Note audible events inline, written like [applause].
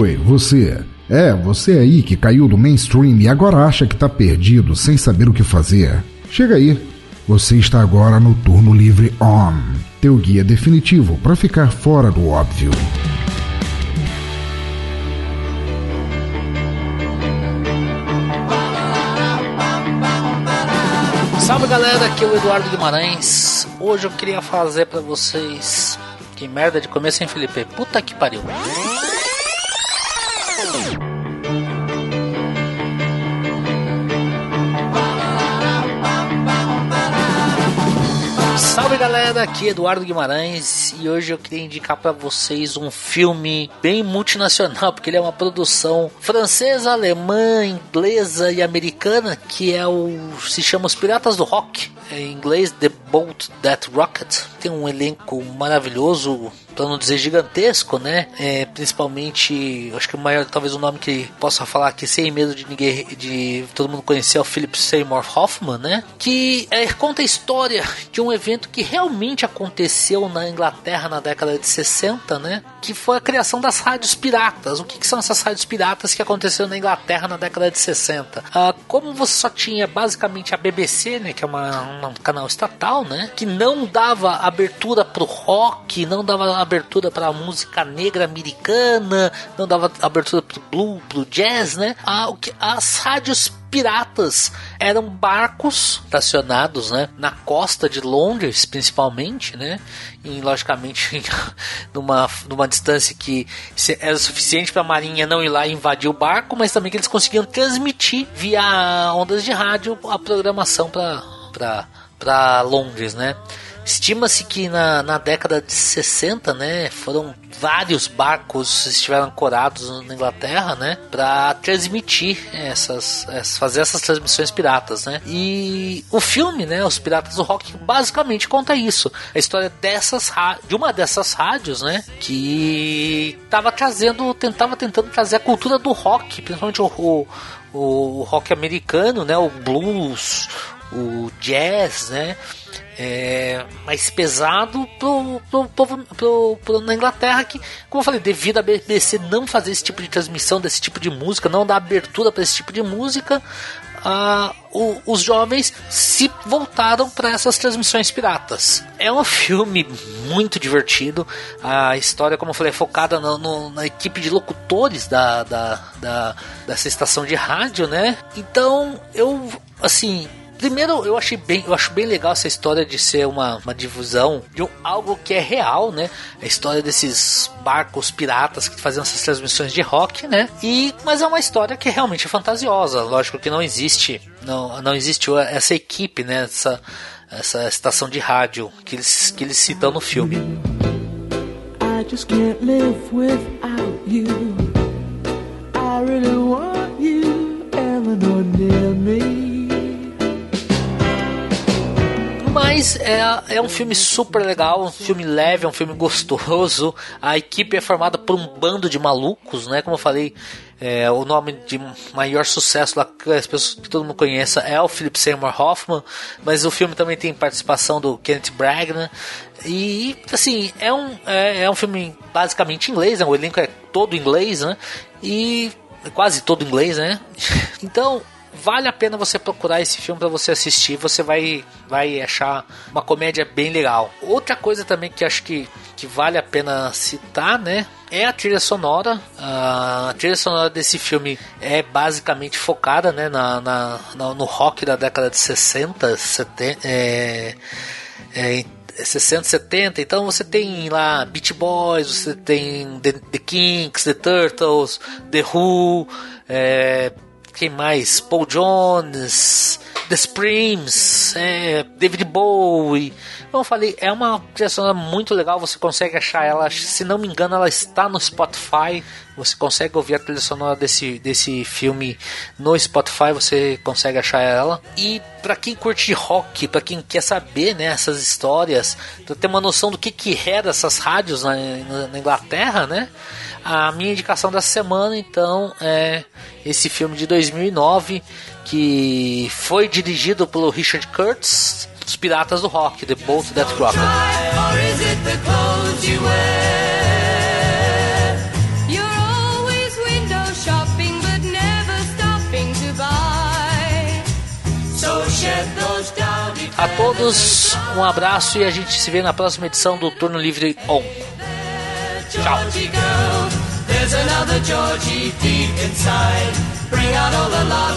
Oi, você. É, você aí que caiu do mainstream e agora acha que tá perdido sem saber o que fazer. Chega aí. Você está agora no Turno Livre On, teu guia definitivo para ficar fora do óbvio. Salve galera, aqui é o Eduardo Guimarães. Hoje eu queria fazer para vocês. Que merda de começo, hein, Felipe? Puta que pariu. Salve galera, aqui é Eduardo Guimarães e hoje eu queria indicar para vocês um filme bem multinacional, [laughs] porque ele é uma produção francesa, alemã, inglesa e americana, que é o se chama Os Piratas do Rock, em inglês The Boat That Rocket. Tem um elenco maravilhoso, para não dizer gigantesco, né? É, principalmente, acho que o maior, talvez o nome que possa falar aqui sem medo de ninguém, de todo mundo conhecer é o Philip Seymour Hoffman, né? Que é, conta a história de um evento que realmente aconteceu na Inglaterra na década de 60, né? Que foi a criação das rádios piratas. O que, que são essas rádios piratas que aconteceram na Inglaterra na década de 60? Ah, como você só tinha basicamente a BBC, né? Que é uma, um canal estatal, né? Que não dava abertura pro rock, não dava abertura para a música negra americana, não dava abertura para blue, pro jazz, né? As rádios piratas eram barcos estacionados, né, na costa de Londres, principalmente, né, e logicamente [laughs] numa, numa distância que era suficiente para a marinha não ir lá e invadir o barco, mas também que eles conseguiam transmitir via ondas de rádio a programação para para Londres, né? Estima-se que na, na década de 60, né, foram vários barcos estiveram ancorados na Inglaterra, né, para transmitir essas, fazer essas transmissões piratas, né. E o filme, né, Os Piratas do Rock, basicamente conta isso, a história dessas de uma dessas rádios, né, que estava trazendo, tentava tentando trazer a cultura do rock, principalmente o, o o rock americano, né, o blues, o jazz, né, é, mais pesado pro, pro povo pro, pro, na Inglaterra que, como eu falei, devido à BBC não fazer esse tipo de transmissão desse tipo de música, não dar abertura para esse tipo de música, ah, o, os jovens se voltaram para essas transmissões piratas. É um filme muito divertido. A história, como eu falei, é focada no, no, na equipe de locutores da, da, da, dessa estação de rádio, né? Então, eu, assim, Primeiro, eu achei bem, eu acho bem legal essa história de ser uma, uma difusão de um, algo que é real, né? A história desses barcos piratas que faziam essas transmissões de rock, né? E mas é uma história que realmente é fantasiosa. Lógico que não existe, não, não existe essa equipe, né? Essa, essa estação de rádio que eles, que eles citam no filme. I just can't live without you. I really want Mas é, é um filme super legal, um filme leve, é um filme gostoso. A equipe é formada por um bando de malucos, né? Como eu falei, é, o nome de maior sucesso lá que as pessoas que todo mundo conheça é o Philip Seymour Hoffman, mas o filme também tem participação do Kenneth Branagh e assim é um é, é um filme basicamente inglês, né? o elenco é todo inglês, né? E quase todo inglês, né? [laughs] Então vale a pena você procurar esse filme para você assistir. Você vai, vai achar uma comédia bem legal. Outra coisa também que acho que, que vale a pena citar, né? É a trilha sonora. A trilha sonora desse filme é basicamente focada né, na, na, no rock da década de 60, 70. É, é, 60, 70, então você tem lá Beach Boys, você tem The, The Kinks, The Turtles, The Who, é, quem mais? Paul Jones, The Supremes, é, David Bowie. Como eu falei, é uma trilha muito legal. Você consegue achar ela, se não me engano, ela está no Spotify. Você consegue ouvir a trilha sonora desse, desse filme no Spotify. Você consegue achar ela. E para quem curte rock, para quem quer saber né, essas histórias, para ter uma noção do que, que era essas rádios na, na, na Inglaterra, né? A minha indicação da semana, então, é esse filme de 2009 que foi dirigido pelo Richard Curtis, Os Piratas do Rock, The Bolt That Rock. A todos, um abraço e a gente se vê na próxima edição do Turno Livre On. Tchau. There's another Georgie deep inside. Bring out all the love.